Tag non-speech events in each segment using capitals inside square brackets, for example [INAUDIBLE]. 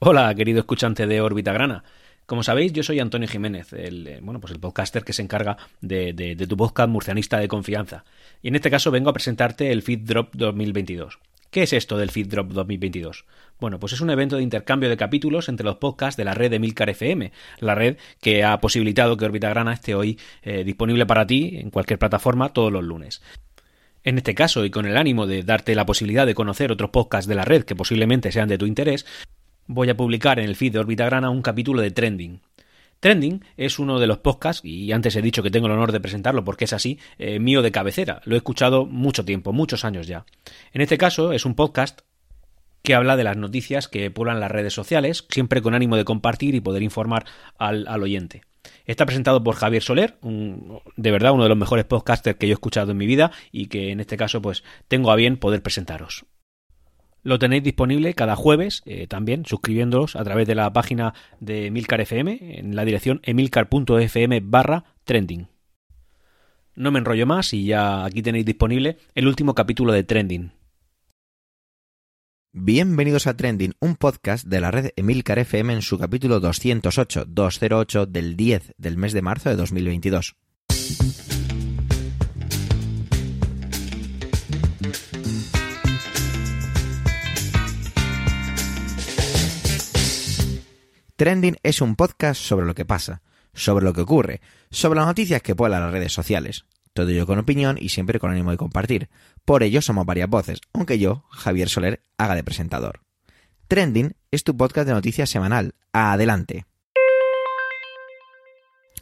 Hola, querido escuchante de Órbita Grana. Como sabéis, yo soy Antonio Jiménez, el, eh, bueno, pues el podcaster que se encarga de, tu podcast murcianista de confianza. Y en este caso vengo a presentarte el Feed Drop 2022. ¿Qué es esto del Feed Drop 2022? Bueno, pues es un evento de intercambio de capítulos entre los podcasts de la red de Milcar FM, la red que ha posibilitado que Orbita Grana esté hoy eh, disponible para ti en cualquier plataforma todos los lunes. En este caso, y con el ánimo de darte la posibilidad de conocer otros podcasts de la red que posiblemente sean de tu interés, voy a publicar en el feed de Orbita Grana un capítulo de Trending. Trending es uno de los podcasts, y antes he dicho que tengo el honor de presentarlo porque es así, eh, mío de cabecera. Lo he escuchado mucho tiempo, muchos años ya. En este caso es un podcast que habla de las noticias que pueblan las redes sociales, siempre con ánimo de compartir y poder informar al, al oyente. Está presentado por Javier Soler, de verdad uno de los mejores podcasters que yo he escuchado en mi vida y que en este caso pues tengo a bien poder presentaros. Lo tenéis disponible cada jueves, eh, también suscribiéndoos a través de la página de Emilcar FM en la dirección emilcar.fm barra trending. No me enrollo más y ya aquí tenéis disponible el último capítulo de Trending. Bienvenidos a Trending, un podcast de la red Emilcar FM en su capítulo 208, 208 del 10 del mes de marzo de 2022. Trending es un podcast sobre lo que pasa, sobre lo que ocurre, sobre las noticias que pueblan las redes sociales. Todo ello con opinión y siempre con ánimo de compartir. Por ello somos varias voces, aunque yo, Javier Soler, haga de presentador. Trending es tu podcast de noticias semanal. Adelante.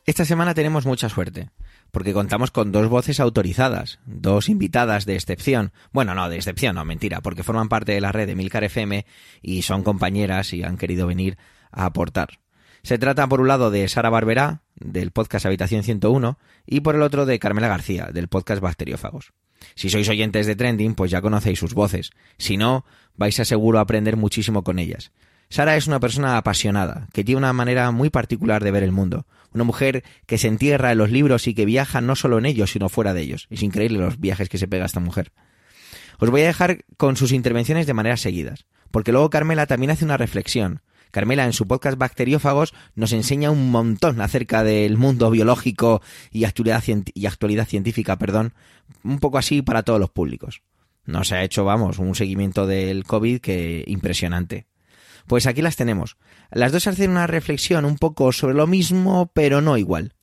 Esta semana tenemos mucha suerte, porque contamos con dos voces autorizadas, dos invitadas de excepción. Bueno, no, de excepción, no, mentira, porque forman parte de la red de Milcar FM y son compañeras y han querido venir a aportar. Se trata por un lado de Sara Barberá, del podcast Habitación 101, y por el otro de Carmela García, del podcast Bacteriófagos. Si sois oyentes de Trending, pues ya conocéis sus voces. Si no, vais a seguro aprender muchísimo con ellas. Sara es una persona apasionada, que tiene una manera muy particular de ver el mundo. Una mujer que se entierra en los libros y que viaja no solo en ellos, sino fuera de ellos. Es increíble los viajes que se pega esta mujer. Os voy a dejar con sus intervenciones de manera seguidas, porque luego Carmela también hace una reflexión Carmela en su podcast Bacteriófagos nos enseña un montón acerca del mundo biológico y actualidad, científica, perdón, un poco así para todos los públicos. Nos ha hecho, vamos, un seguimiento del COVID que impresionante. Pues aquí las tenemos. Las dos hacen una reflexión un poco sobre lo mismo, pero no igual.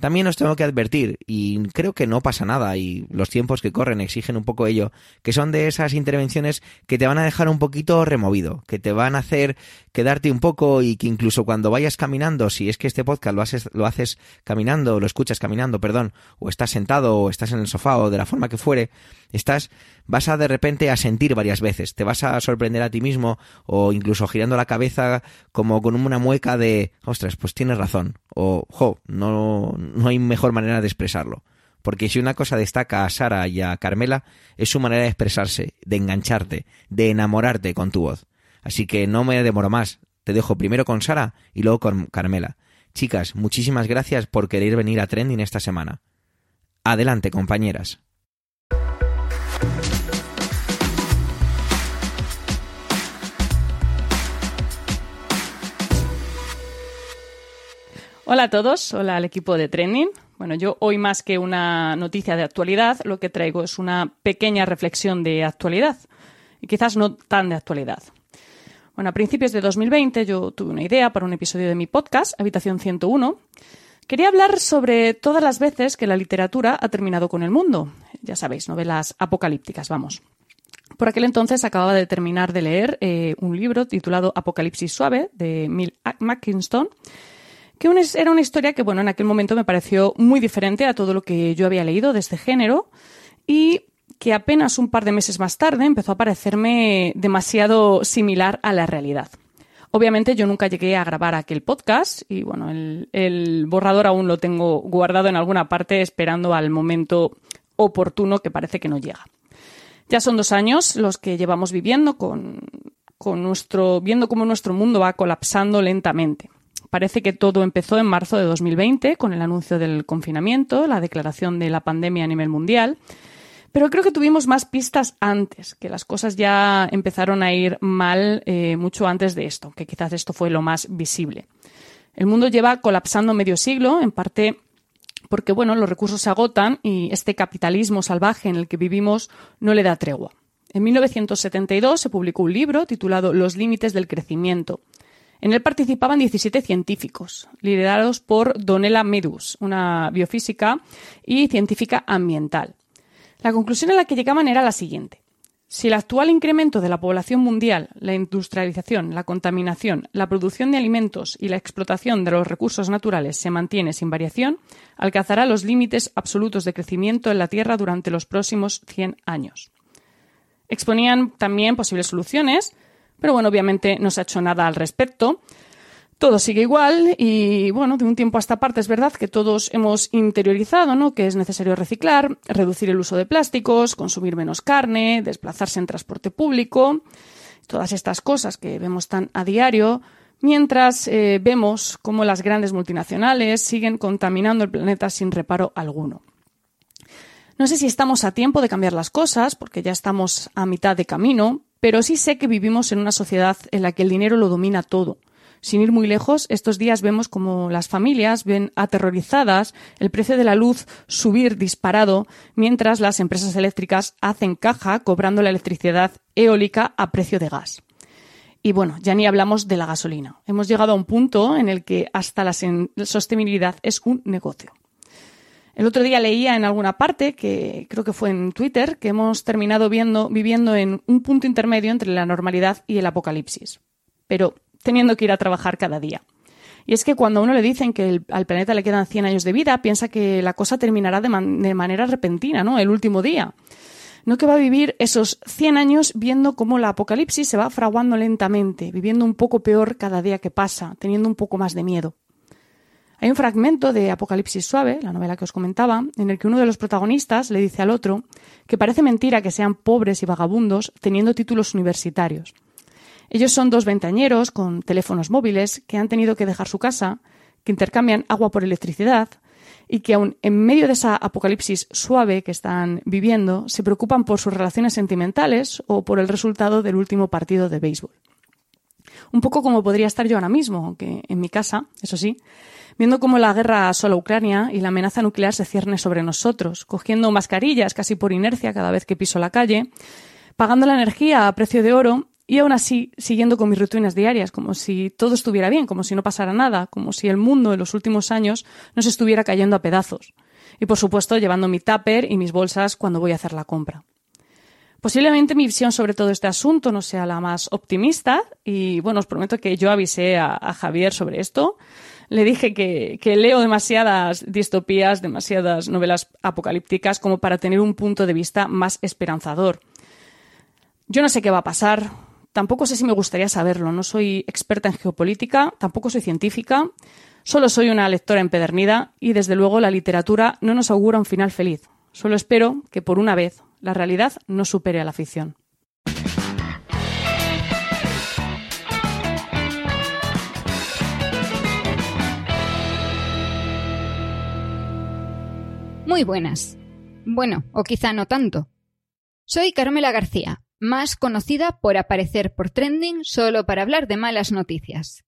También os tengo que advertir, y creo que no pasa nada, y los tiempos que corren exigen un poco ello, que son de esas intervenciones que te van a dejar un poquito removido, que te van a hacer quedarte un poco y que incluso cuando vayas caminando, si es que este podcast lo haces, lo haces caminando, lo escuchas caminando, perdón, o estás sentado o estás en el sofá o de la forma que fuere, estás, vas a de repente a sentir varias veces, te vas a sorprender a ti mismo o incluso girando la cabeza como con una mueca de, ostras, pues tienes razón, o, jo, no, no hay mejor manera de expresarlo. Porque si una cosa destaca a Sara y a Carmela, es su manera de expresarse, de engancharte, de enamorarte con tu voz. Así que no me demoro más. Te dejo primero con Sara y luego con Carmela. Chicas, muchísimas gracias por querer venir a Trending esta semana. Adelante, compañeras. Hola a todos, hola al equipo de Trending. Bueno, yo hoy más que una noticia de actualidad, lo que traigo es una pequeña reflexión de actualidad y quizás no tan de actualidad. Bueno, a principios de 2020 yo tuve una idea para un episodio de mi podcast, Habitación 101. Quería hablar sobre todas las veces que la literatura ha terminado con el mundo. Ya sabéis, novelas apocalípticas, vamos. Por aquel entonces acababa de terminar de leer eh, un libro titulado Apocalipsis Suave de Mill Mackinston, que era una historia que, bueno, en aquel momento me pareció muy diferente a todo lo que yo había leído de este género y que apenas un par de meses más tarde empezó a parecerme demasiado similar a la realidad. Obviamente yo nunca llegué a grabar aquel podcast y bueno, el, el, borrador aún lo tengo guardado en alguna parte esperando al momento oportuno que parece que no llega. Ya son dos años los que llevamos viviendo con, con nuestro, viendo cómo nuestro mundo va colapsando lentamente. Parece que todo empezó en marzo de 2020 con el anuncio del confinamiento, la declaración de la pandemia a nivel mundial Pero creo que tuvimos más pistas antes, que las cosas ya empezaron a ir mal eh, mucho antes de esto, que quizás esto fue lo más visible. El mundo lleva colapsando medio siglo, en parte porque bueno, los recursos se agotan y este capitalismo salvaje en el que vivimos no le da tregua. En 1972 se publicó un libro titulado Los límites del crecimiento. En él participaban 17 científicos, liderados por Donella Medus, una biofísica y científica ambiental. La conclusión a la que llegaban era la siguiente. Si el actual incremento de la población mundial, la industrialización, la contaminación, la producción de alimentos y la explotación de los recursos naturales se mantiene sin variación, alcanzará los límites absolutos de crecimiento en la Tierra durante los próximos 100 años. Exponían también posibles soluciones, pero bueno, obviamente no se ha hecho nada al respecto. Todo sigue igual y bueno, de un tiempo a esta parte es verdad que todos hemos interiorizado, ¿no? Que es necesario reciclar, reducir el uso de plásticos, consumir menos carne, desplazarse en transporte público, todas estas cosas que vemos tan a diario, mientras eh, vemos cómo las grandes multinacionales siguen contaminando el planeta sin reparo alguno. No sé si estamos a tiempo de cambiar las cosas, porque ya estamos a mitad de camino, pero sí sé que vivimos en una sociedad en la que el dinero lo domina todo. Sin ir muy lejos, estos días vemos como las familias ven aterrorizadas el precio de la luz subir disparado, mientras las empresas eléctricas hacen caja cobrando la electricidad eólica a precio de gas. Y bueno, ya ni hablamos de la gasolina. Hemos llegado a un punto en el que hasta la sostenibilidad es un negocio. El otro día leía en alguna parte, que creo que fue en Twitter, que hemos terminado viendo, viviendo en un punto intermedio entre la normalidad y el apocalipsis, pero teniendo que ir a trabajar cada día. Y es que cuando a uno le dicen que al planeta le quedan 100 años de vida, piensa que la cosa terminará de, manera repentina, ¿no? El último día. No que va a vivir esos 100 años viendo cómo la apocalipsis se va fraguando lentamente, viviendo un poco peor cada día que pasa, teniendo un poco más de miedo. Hay un fragmento de Apocalipsis Suave, la novela que os comentaba, en el que uno de los protagonistas le dice al otro que parece mentira que sean pobres y vagabundos teniendo títulos universitarios. Ellos son dos ventañeros con teléfonos móviles que han tenido que dejar su casa, que intercambian agua por electricidad y que aun en medio de esa apocalipsis suave que están viviendo se preocupan por sus relaciones sentimentales o por el resultado del último partido de béisbol. Un poco como podría estar yo ahora mismo, aunque en mi casa, eso sí, viendo cómo la guerra asola Ucrania y la amenaza nuclear se cierne sobre nosotros, cogiendo mascarillas casi por inercia cada vez que piso la calle, pagando la energía a precio de oro y aún así siguiendo con mis rutinas diarias, como si todo estuviera bien, como si no pasara nada, como si el mundo en los últimos años no se estuviera cayendo a pedazos. Y por supuesto llevando mi tupper y mis bolsas cuando voy a hacer la compra. Posiblemente mi visión sobre todo este asunto no sea la más optimista y bueno, os prometo que yo avisé a, a Javier sobre esto le dije que, leo demasiadas distopías, demasiadas novelas apocalípticas como para tener un punto de vista más esperanzador. Yo no sé qué va a pasar, tampoco sé si me gustaría saberlo, no soy experta en geopolítica, tampoco soy científica, solo soy una lectora empedernida y desde luego la literatura no nos augura un final feliz. Solo espero que por una vez la realidad no supere a la ficción. Muy buenas. Bueno, o quizá no tanto. Soy Carmela García, más conocida por aparecer por trending solo para hablar de malas noticias.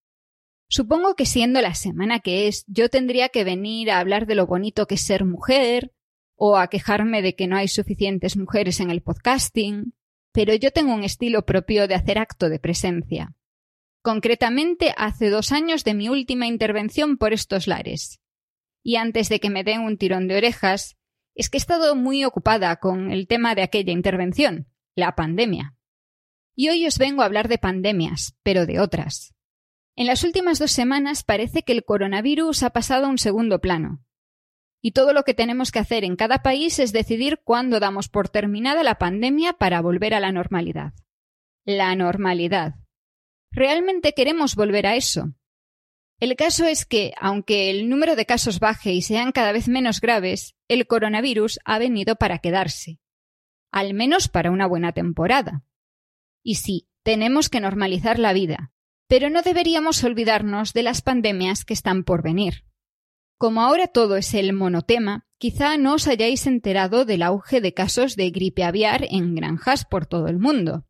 Supongo que siendo la semana que es, yo tendría que venir a hablar de lo bonito que es ser mujer, o a quejarme de que no hay suficientes mujeres en el podcasting, pero yo tengo un estilo propio de hacer acto de presencia. Concretamente hace dos años de mi última intervención por estos lares y antes de que me den un tirón de orejas, es que he estado muy ocupada con el tema de aquella intervención, la pandemia. Y hoy os vengo a hablar de pandemias, pero de otras. En las últimas dos semanas parece que el coronavirus ha pasado a un segundo plano. Y todo lo que tenemos que hacer en cada país es decidir cuándo damos por terminada la pandemia para volver a la normalidad. La normalidad. ¿Realmente queremos volver a eso? El caso es que, aunque el número de casos baje y sean cada vez menos graves, el coronavirus ha venido para quedarse. Al menos para una buena temporada. Y sí, tenemos que normalizar la vida, pero no deberíamos olvidarnos de las pandemias que están por venir. Como ahora todo es el monotema, quizá no os hayáis enterado del auge de casos de gripe aviar en granjas por todo el mundo.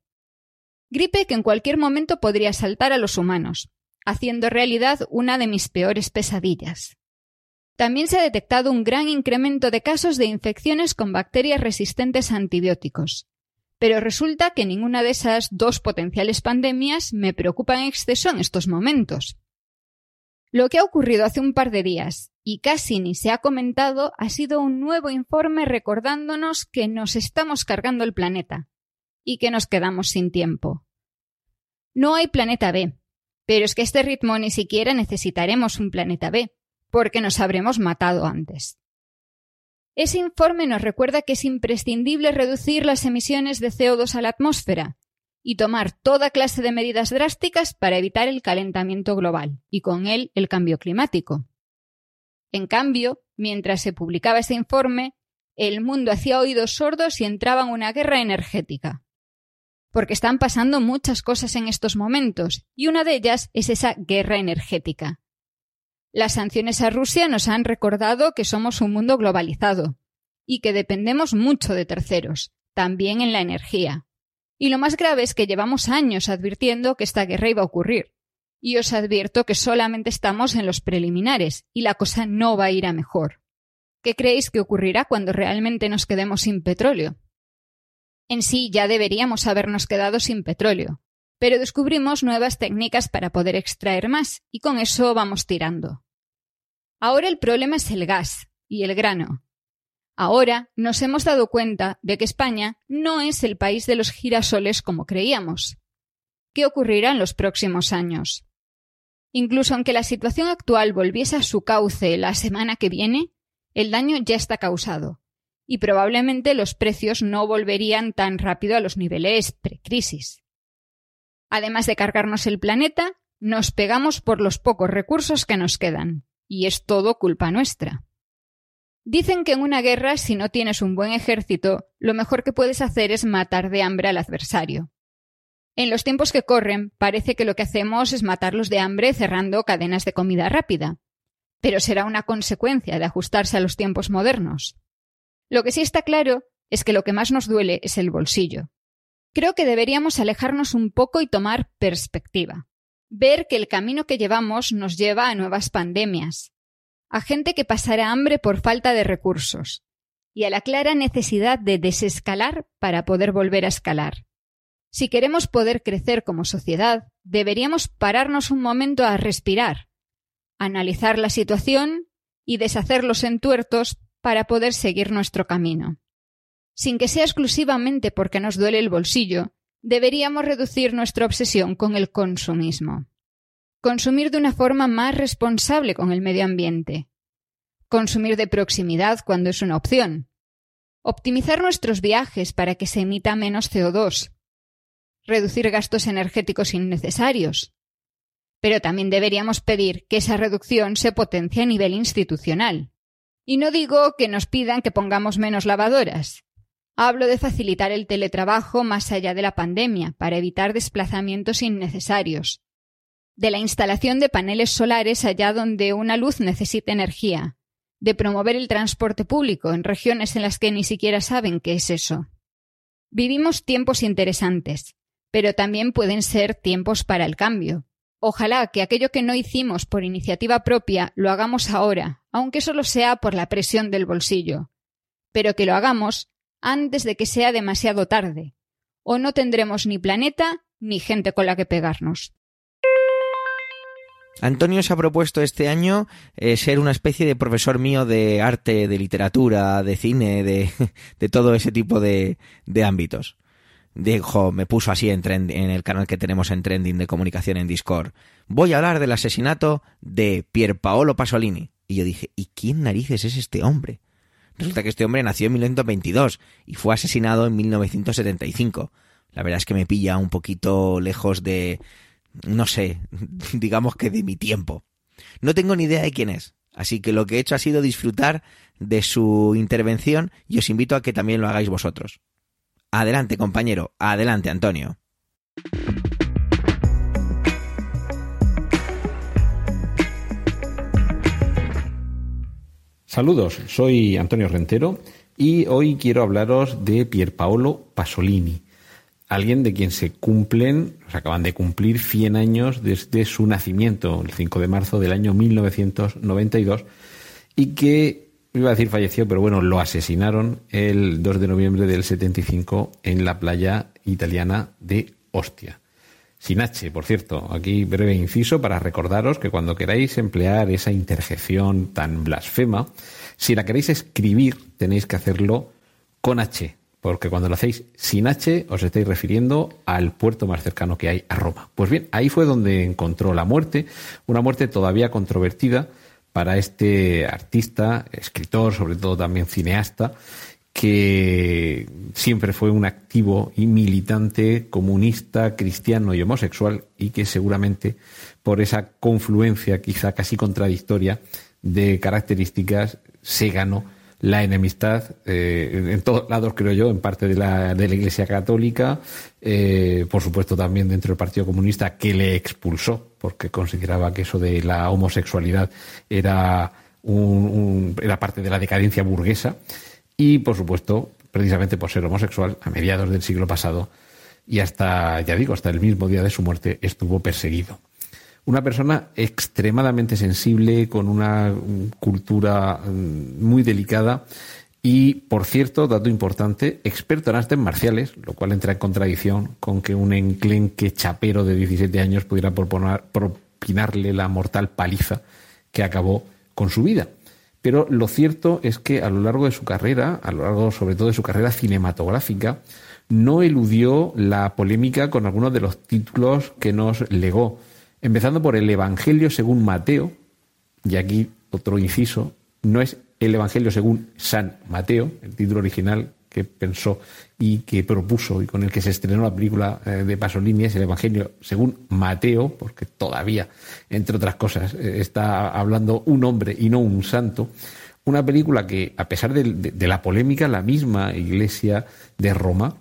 Gripe que en cualquier momento podría saltar a los humanos, haciendo realidad una de mis peores pesadillas. También se ha detectado un gran incremento de casos de infecciones con bacterias resistentes a antibióticos. Pero resulta que ninguna de esas dos potenciales pandemias me preocupa en exceso en estos momentos. Lo que ha ocurrido hace un par de días, y casi ni se ha comentado, ha sido un nuevo informe recordándonos que nos estamos cargando el planeta y que nos quedamos sin tiempo. No hay planeta B, pero es que a este ritmo ni siquiera necesitaremos un planeta B porque nos habremos matado antes. Ese informe nos recuerda que es imprescindible reducir las emisiones de CO2 a la atmósfera y tomar toda clase de medidas drásticas para evitar el calentamiento global y con él el cambio climático. En cambio, mientras se publicaba ese informe, el mundo hacía oídos sordos y entraba en una guerra energética. Porque están pasando muchas cosas en estos momentos, y una de ellas es esa guerra energética. Las sanciones a Rusia nos han recordado que somos un mundo globalizado y que dependemos mucho de terceros, también en la energía. Y lo más grave es que llevamos años advirtiendo que esta guerra iba a ocurrir. Y os advierto que solamente estamos en los preliminares y la cosa no va a ir a mejor. ¿Qué creéis que ocurrirá cuando realmente nos quedemos sin petróleo? En sí ya deberíamos habernos quedado sin petróleo, pero descubrimos nuevas técnicas para poder extraer más y con eso vamos tirando. Ahora el problema es el gas y el grano. Ahora nos hemos dado cuenta de que España no es el país de los girasoles como creíamos. ¿Qué ocurrirá en los próximos años? Incluso aunque la situación actual volviese a su cauce la semana que viene, el daño ya está causado, y probablemente los precios no volverían tan rápido a los niveles precrisis. Además de cargarnos el planeta, nos pegamos por los pocos recursos que nos quedan y es todo culpa nuestra. Dicen que en una guerra, si no tienes un buen ejército, lo mejor que puedes hacer es matar de hambre al adversario. En los tiempos que corren, parece que lo que hacemos es matarlos de hambre cerrando cadenas de comida rápida. Pero será una consecuencia de ajustarse a los tiempos modernos. Lo que sí está claro es que lo que más nos duele es el bolsillo. Creo que deberíamos alejarnos un poco y tomar perspectiva ver que el camino que llevamos nos lleva a nuevas pandemias, a gente que pasará hambre por falta de recursos y a la clara necesidad de desescalar para poder volver a escalar. Si queremos poder crecer como sociedad, deberíamos pararnos un momento a respirar, analizar la situación y deshacer los entuertos para poder seguir nuestro camino. Sin que sea exclusivamente porque nos duele el bolsillo, deberíamos reducir nuestra obsesión con el consumismo. Consumir de una forma más responsable con el medio ambiente. Consumir de proximidad cuando es una opción. Optimizar nuestros viajes para que se emita menos CO2. Reducir gastos energéticos innecesarios. Pero también deberíamos pedir que esa reducción se potencie a nivel institucional. Y no digo que nos pidan que pongamos menos lavadoras, Hablo de facilitar el teletrabajo más allá de la pandemia para evitar desplazamientos innecesarios, de la instalación de paneles solares allá donde una luz necesita energía, de promover el transporte público en regiones en las que ni siquiera saben qué es eso. Vivimos tiempos interesantes, pero también pueden ser tiempos para el cambio. Ojalá que aquello que no hicimos por iniciativa propia lo hagamos ahora, aunque solo sea por la presión del bolsillo, pero que lo hagamos antes de que sea demasiado tarde, o no tendremos ni planeta ni gente con la que pegarnos. Antonio se ha propuesto este año eh, ser una especie de profesor mío de arte, de literatura, de cine, de, [LAUGHS] todo ese tipo de ámbitos. Dijo, me puso así en, el canal que tenemos en Trending de comunicación en Discord. Voy a hablar del asesinato de Pierpaolo Pasolini. Y yo dije, ¿y quién narices es este hombre? Resulta que este hombre nació en 1922 y fue asesinado en 1975. La verdad es que me pilla un poquito lejos de, no sé, [LAUGHS] digamos que de mi tiempo. No tengo ni idea de quién es, así que lo que he hecho ha sido disfrutar de su intervención y os invito a que también lo hagáis vosotros. Adelante, compañero, adelante, Antonio. Saludos, soy Antonio Rentero y hoy quiero hablaros de Pierpaolo Pasolini, alguien de quien se cumplen, se acaban de cumplir 100 años desde su nacimiento, el 5 de marzo del año 1992, y que, iba a decir falleció, pero bueno, lo asesinaron el 2 de noviembre del 75 en la playa italiana de Ostia. Sin H, por cierto, aquí breve inciso para recordaros que cuando queráis emplear esa interjección tan blasfema, si la queréis escribir tenéis que hacerlo con H, porque cuando lo hacéis sin H os estáis refiriendo al puerto más cercano que hay a Roma. Pues bien, ahí fue donde encontró la muerte, una muerte todavía controvertida para este artista, escritor, sobre todo también cineasta, que siempre fue un activo y militante comunista, cristiano y homosexual y que seguramente por esa confluencia quizá casi contradictoria de características se ganó la enemistad eh, en todos lados, creo yo, en parte de la, de la Iglesia Católica, eh, por supuesto también dentro del Partido Comunista, que le expulsó, porque consideraba que eso de la homosexualidad era, un, era parte de la decadencia burguesa y, por supuesto, precisamente por ser homosexual, a mediados del siglo pasado y hasta, ya digo, hasta el mismo día de su muerte estuvo perseguido. Una persona extremadamente sensible, con una cultura mm, muy delicada y, por cierto, dato importante, experto en artes marciales, lo cual entra en contradicción con que un enclenque chapero de 17 años pudiera propinarle la mortal paliza que acabó con su vida. Pero lo cierto es que a lo largo de su carrera, a lo largo sobre todo de su carrera cinematográfica, no eludió la polémica con algunos de los títulos que nos legó, empezando por el Evangelio según Mateo, y aquí otro inciso, no es el Evangelio según San Mateo, el título original que pensó y que propuso y con el que se estrenó la película eh, de Pasolini es el Evangelio según Mateo, porque todavía, entre otras cosas, eh, está hablando un hombre y no un santo. Una película que, a pesar de la polémica, la misma Iglesia de Roma,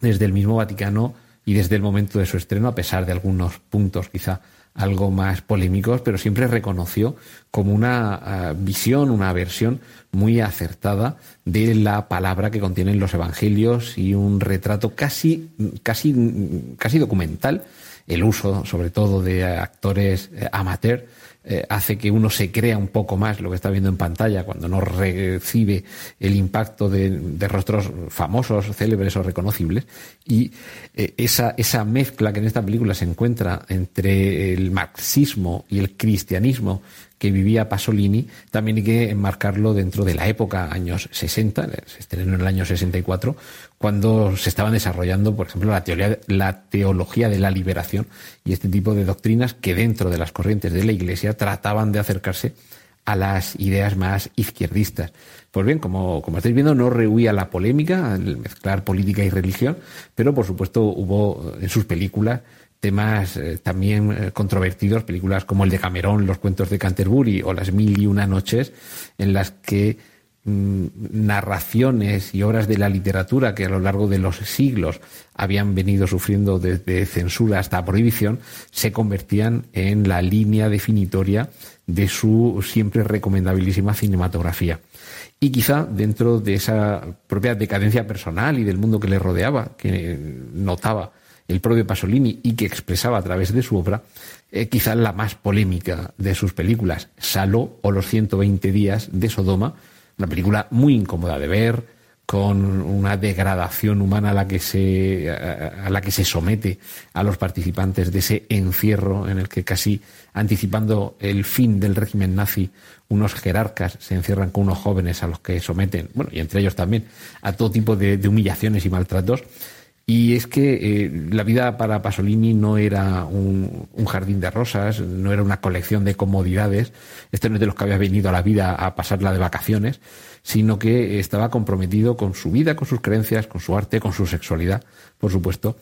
desde el mismo Vaticano y desde el momento de su estreno, a pesar de algunos puntos quizá algo más polémicos, pero siempre reconoció como una eh, visión, una versión muy acertada de la palabra que contienen los evangelios y un retrato casi, casi, casi documental, el uso sobre todo de actores eh, amateur eh, hace que uno se crea un poco más lo que está viendo en pantalla cuando no recibe el impacto de, rostros famosos, célebres o reconocibles. Y eh, esa, esa mezcla que en esta película se encuentra entre el marxismo y el cristianismo que vivía Pasolini, también hay que enmarcarlo dentro de la época, años 60, se estrenó en el año 64, cuando se estaban desarrollando, por ejemplo, la, teoría, la teología de la liberación y este tipo de doctrinas que dentro de las corrientes de la Iglesia trataban de acercarse a las ideas más izquierdistas. Pues bien, como, como estáis viendo, no rehuía la polémica al mezclar política y religión, pero por supuesto hubo en sus películas temas eh, también eh, controvertidos, películas como el de Camerón, Los cuentos de Canterbury o Las mil y una noches, en las que mm, narraciones y obras de la literatura que a lo largo de los siglos habían venido sufriendo desde censura hasta prohibición, se convertían en la línea definitoria de su siempre recomendabilísima cinematografía. Y quizá dentro de esa propia decadencia personal y del mundo que le rodeaba, que notaba el propio Pasolini y que expresaba a través de su obra, eh, quizás la más polémica de sus películas, Salo o Los 120 días de Sodoma, una película muy incómoda de ver, con una degradación humana a la que se a la que se somete a los participantes de ese encierro en el que casi anticipando el fin del régimen nazi unos jerarcas se encierran con unos jóvenes a los que someten bueno y entre ellos también a todo tipo de humillaciones y maltratos y es que eh, la vida para Pasolini no era un, jardín de rosas, no era una colección de comodidades. Este no es de los que había venido a la vida a pasarla de vacaciones, sino que estaba comprometido con su vida, con sus creencias, con su arte, con su sexualidad, por supuesto.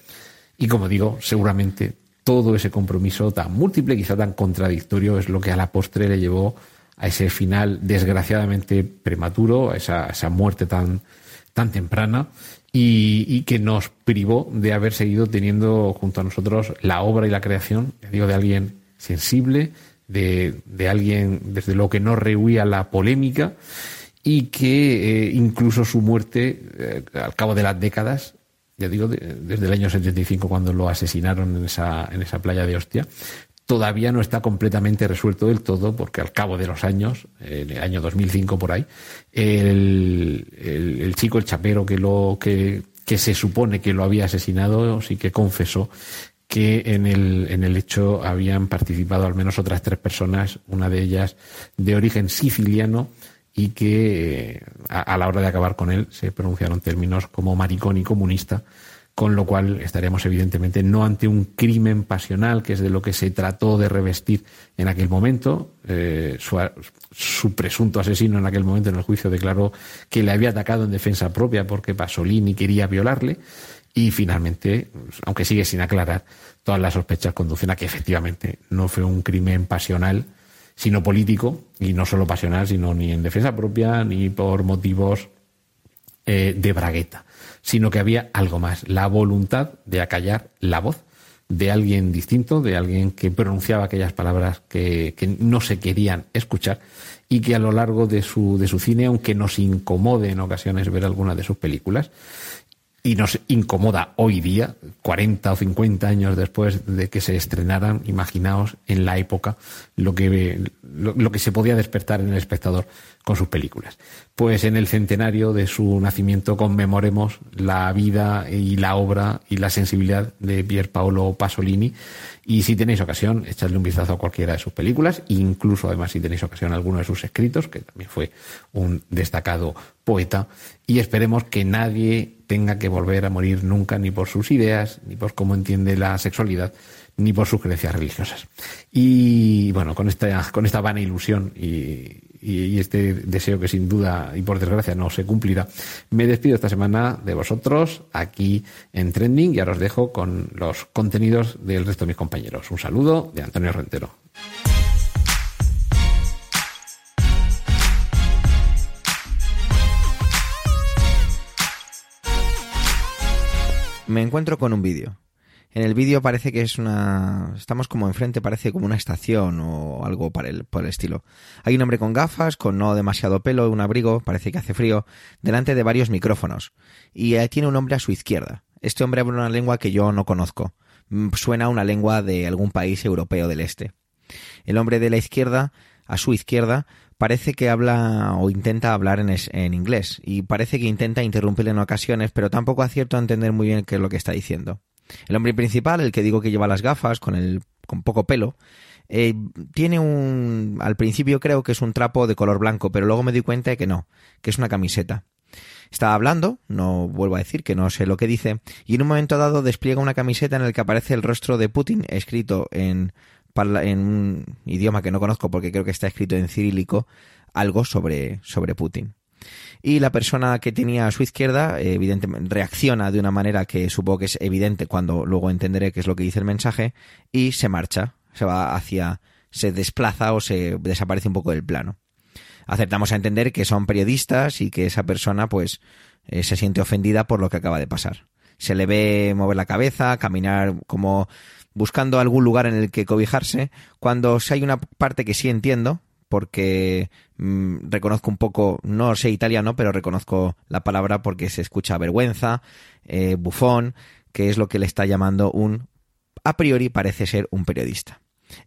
Y como digo, seguramente todo ese compromiso tan múltiple, quizá tan contradictorio, es lo que a la postre le llevó a ese final desgraciadamente prematuro, a esa, esa muerte tan, tan temprana y, que nos privó de haber seguido teniendo junto a nosotros la obra y la creación, digo, de alguien sensible, de, de alguien, desde lo que no rehuía la polémica y que eh, incluso su muerte, eh, al cabo de las décadas, ya digo, desde el año 75 cuando lo asesinaron en esa, en esa playa de Hostia, todavía no está completamente resuelto del todo, porque al cabo de los años, en el año 2005 por ahí, el, chico, el chapero que lo que, que se supone que lo había asesinado, sí que confesó que en el, hecho habían participado al menos otras tres personas, una de ellas de origen siciliano, y que eh, a, la hora de acabar con él se pronunciaron términos como maricón y comunista, con lo cual estaríamos evidentemente no ante un crimen pasional, que es de lo que se trató de revestir en aquel momento. Eh, su, su, presunto asesino en aquel momento en el juicio declaró que le había atacado en defensa propia porque Pasolini quería violarle y finalmente, aunque sigue sin aclarar, todas las sospechas conducen a que efectivamente no fue un crimen pasional, sino político, y no solo pasional, sino ni en defensa propia, ni por motivos eh, de bragueta, sino que había algo más, la voluntad de acallar la voz de alguien distinto, de alguien que pronunciaba aquellas palabras que, que no se querían escuchar y que a lo largo de su, de su cine, aunque nos incomode en ocasiones ver algunas de sus películas, y nos incomoda hoy día, 40 o 50 años después de que se estrenaran, imaginaos en la época lo que, lo, lo, que se podía despertar en el espectador con sus películas. Pues en el centenario de su nacimiento conmemoremos la vida y la obra y la sensibilidad de Pier Paolo Pasolini y si tenéis ocasión, echadle un vistazo a cualquiera de sus películas, incluso además si tenéis ocasión a alguno de sus escritos, que también fue un destacado poeta, y esperemos que nadie tenga que volver a morir nunca ni por sus ideas, ni por cómo entiende la sexualidad, ni por sus creencias religiosas. Y bueno, con esta, con esta vana ilusión y, y, este deseo que sin duda y por desgracia no se cumplirá, me despido esta semana de vosotros aquí en Trending y ahora os dejo con los contenidos del resto de mis compañeros. Un saludo de Antonio Rentero. Me encuentro con un vídeo. En el vídeo parece que es una... Estamos como enfrente, parece como una estación o algo por el, por el estilo. Hay un hombre con gafas, con no demasiado pelo, un abrigo, parece que hace frío, delante de varios micrófonos. Y tiene un hombre a su izquierda. Este hombre habla una lengua que yo no conozco. Suena a una lengua de algún país europeo del este. El hombre de la izquierda, a su izquierda, parece que habla o intenta hablar en, inglés y parece que intenta interrumpirle en ocasiones, pero tampoco acierto a entender muy bien qué es lo que está diciendo. El hombre principal, el que digo que lleva las gafas con el con poco pelo, eh, tiene un al principio creo que es un trapo de color blanco, pero luego me di cuenta de que no, que es una camiseta. Estaba hablando, no vuelvo a decir que no sé lo que dice, y en un momento dado despliega una camiseta en la que aparece el rostro de Putin escrito en en un idioma que no conozco porque creo que está escrito en cirílico, algo sobre, sobre Putin. Y la persona que tenía a su izquierda, evidentemente, reacciona de una manera que supongo que es evidente cuando luego entenderé qué es lo que dice el mensaje, y se marcha, se va hacia, se desplaza o se desaparece un poco del plano. Aceptamos a entender que son periodistas y que esa persona, pues, eh, se siente ofendida por lo que acaba de pasar. Se le ve mover la cabeza, caminar como buscando algún lugar en el que cobijarse, cuando hay una parte que sí entiendo, porque mmm, reconozco un poco, no sé italiano, pero reconozco la palabra porque se escucha vergüenza, eh, bufón, que es lo que le está llamando un, a priori parece ser un periodista.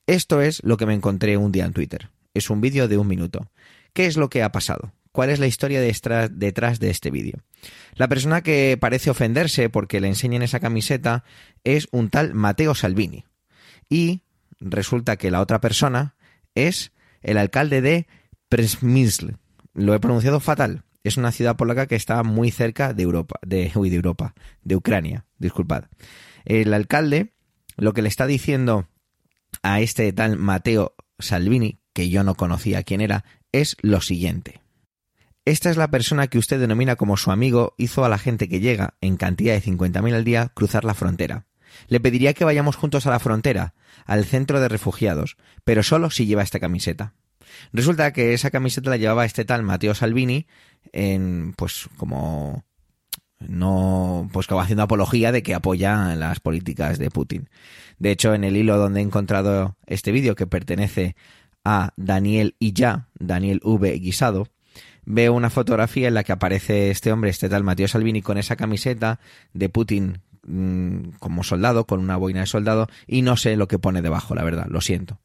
Esto es lo que me encontré un día en Twitter. Es un vídeo de un minuto. ¿Qué es lo que ha pasado? ¿Cuál es la historia de detrás de este vídeo? La persona que parece ofenderse porque le enseñan esa camiseta es un tal Mateo Salvini. Y resulta que la otra persona es el alcalde de Przemysl. Lo he pronunciado fatal. Es una ciudad polaca que está muy cerca de Europa, de, uy, de Europa, de Ucrania, disculpad. El alcalde lo que le está diciendo a este tal Mateo Salvini, que yo no conocía quién era, es lo siguiente. Esta es la persona que usted denomina como su amigo hizo a la gente que llega, en cantidad de 50.000 al día, cruzar la frontera. Le pediría que vayamos juntos a la frontera, al centro de refugiados, pero solo si lleva esta camiseta. Resulta que esa camiseta la llevaba este tal Mateo Salvini en, pues, como no, pues como haciendo apología de que apoya las políticas de Putin. De hecho, en el hilo donde he encontrado este vídeo que pertenece a Daniel ya Daniel V. Guisado, veo una fotografía en la que aparece este hombre, este tal Matteo Salvini, con esa camiseta de Putin mm, como soldado, con una boina de soldado, y no sé lo que pone debajo, la verdad, lo siento.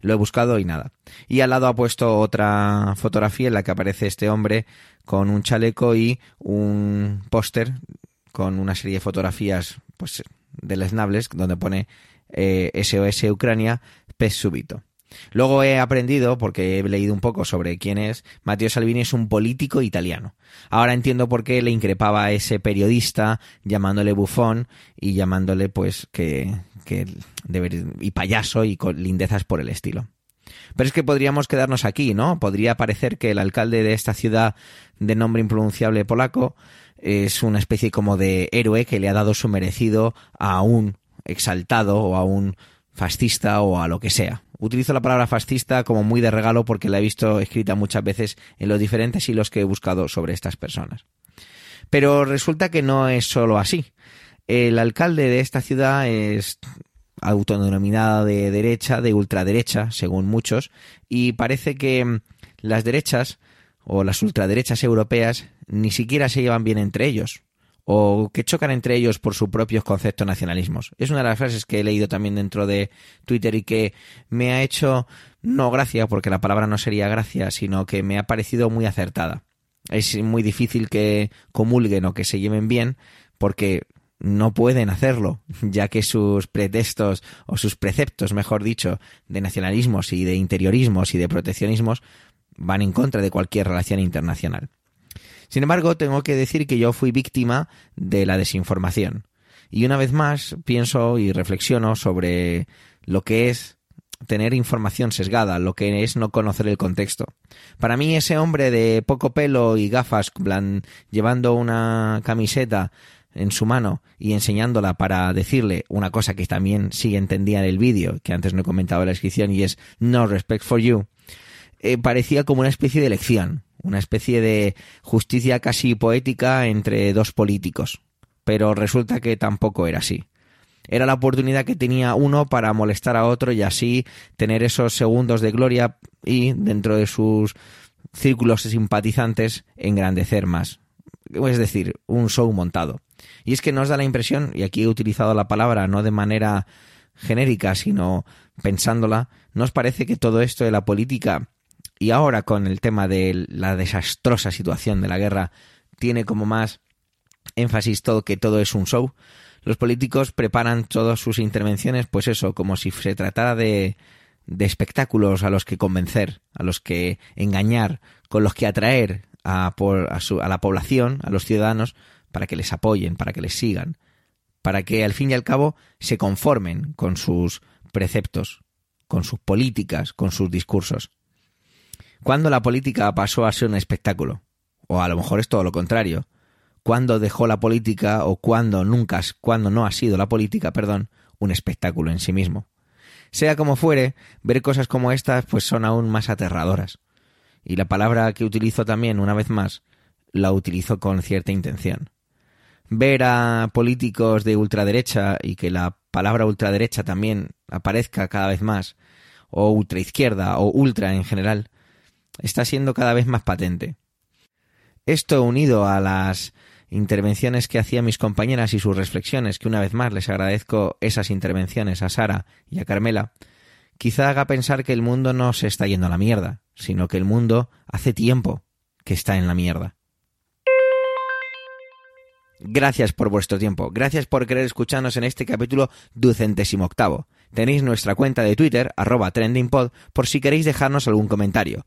Lo he buscado y nada. Y al lado ha puesto otra fotografía en la que aparece este hombre con un chaleco y un póster con una serie de fotografías pues deleznables donde pone SOS eh, Ucrania pez súbito. Luego he aprendido, porque he leído un poco sobre quién es, Matteo Salvini es un político italiano. Ahora entiendo por qué le increpaba a ese periodista llamándole bufón y llamándole pues que, y payaso y con lindezas por el estilo. Pero es que podríamos quedarnos aquí, ¿no? Podría parecer que el alcalde de esta ciudad de nombre impronunciable polaco es una especie como de héroe que le ha dado su merecido a un exaltado o a un fascista o a lo que sea. Utilizo la palabra fascista como muy de regalo porque la he visto escrita muchas veces en los diferentes hilos que he buscado sobre estas personas. Pero resulta que no es solo así. El alcalde de esta ciudad es autodenominada de derecha, de ultraderecha, según muchos, y parece que las derechas o las ultraderechas europeas ni siquiera se llevan bien entre ellos o que chocan entre ellos por sus propios conceptos nacionalismos. Es una de las frases que he leído también dentro de Twitter y que me ha hecho no gracia, porque la palabra no sería gracia, sino que me ha parecido muy acertada. Es muy difícil que comulguen o que se lleven bien porque no pueden hacerlo, [LAUGHS] ya que sus pretextos o sus preceptos, mejor dicho, de nacionalismos y de interiorismos y de proteccionismos van en contra de cualquier relación internacional. Sin embargo, tengo que decir que yo fui víctima de la desinformación. Y una vez más pienso y reflexiono sobre lo que es tener información sesgada, lo que es no conocer el contexto. Para mí ese hombre de poco pelo y gafas llevando una camiseta en su mano y enseñándola para decirle una cosa que también sí entendía en el vídeo, que antes no he comentado en la descripción, y es no respect for you, eh, parecía como una especie de lección una especie de justicia casi poética entre dos políticos. Pero resulta que tampoco era así. Era la oportunidad que tenía uno para molestar a otro y así tener esos segundos de gloria y, dentro de sus círculos simpatizantes, engrandecer más. Es decir, un show montado. Y es que nos da la impresión, y aquí he utilizado la palabra no de manera genérica, sino pensándola, nos parece que todo esto de la política y ahora con el tema de la desastrosa situación de la guerra tiene como más énfasis todo que todo es un show. Los políticos preparan todas sus intervenciones, pues eso, como si se tratara de, espectáculos a los que convencer, a los que engañar, con los que atraer a, a la población, a los ciudadanos, para que les apoyen, para que les sigan, para que al fin y al cabo se conformen con sus preceptos, con sus políticas, con sus discursos. ¿Cuándo la política pasó a ser un espectáculo? O a lo mejor es todo lo contrario. ¿Cuándo dejó la política o cuándo nunca, cuando no ha sido la política, perdón, un espectáculo en sí mismo? Sea como fuere, ver cosas como estas pues son aún más aterradoras. Y la palabra que utilizo también, una vez más, la utilizo con cierta intención. Ver a políticos de ultraderecha y que la palabra ultraderecha también aparezca cada vez más, o ultraizquierda o ultra en general, está siendo cada vez más patente. Esto unido a las intervenciones que hacían mis compañeras y sus reflexiones, que una vez más les agradezco esas intervenciones a Sara y a Carmela, quizá haga pensar que el mundo no se está yendo a la mierda, sino que el mundo hace tiempo que está en la mierda. Gracias por vuestro tiempo, gracias por querer escucharnos en este capítulo ducentésimo octavo. Tenéis nuestra cuenta de Twitter, arroba trendingpod, por si queréis dejarnos algún comentario.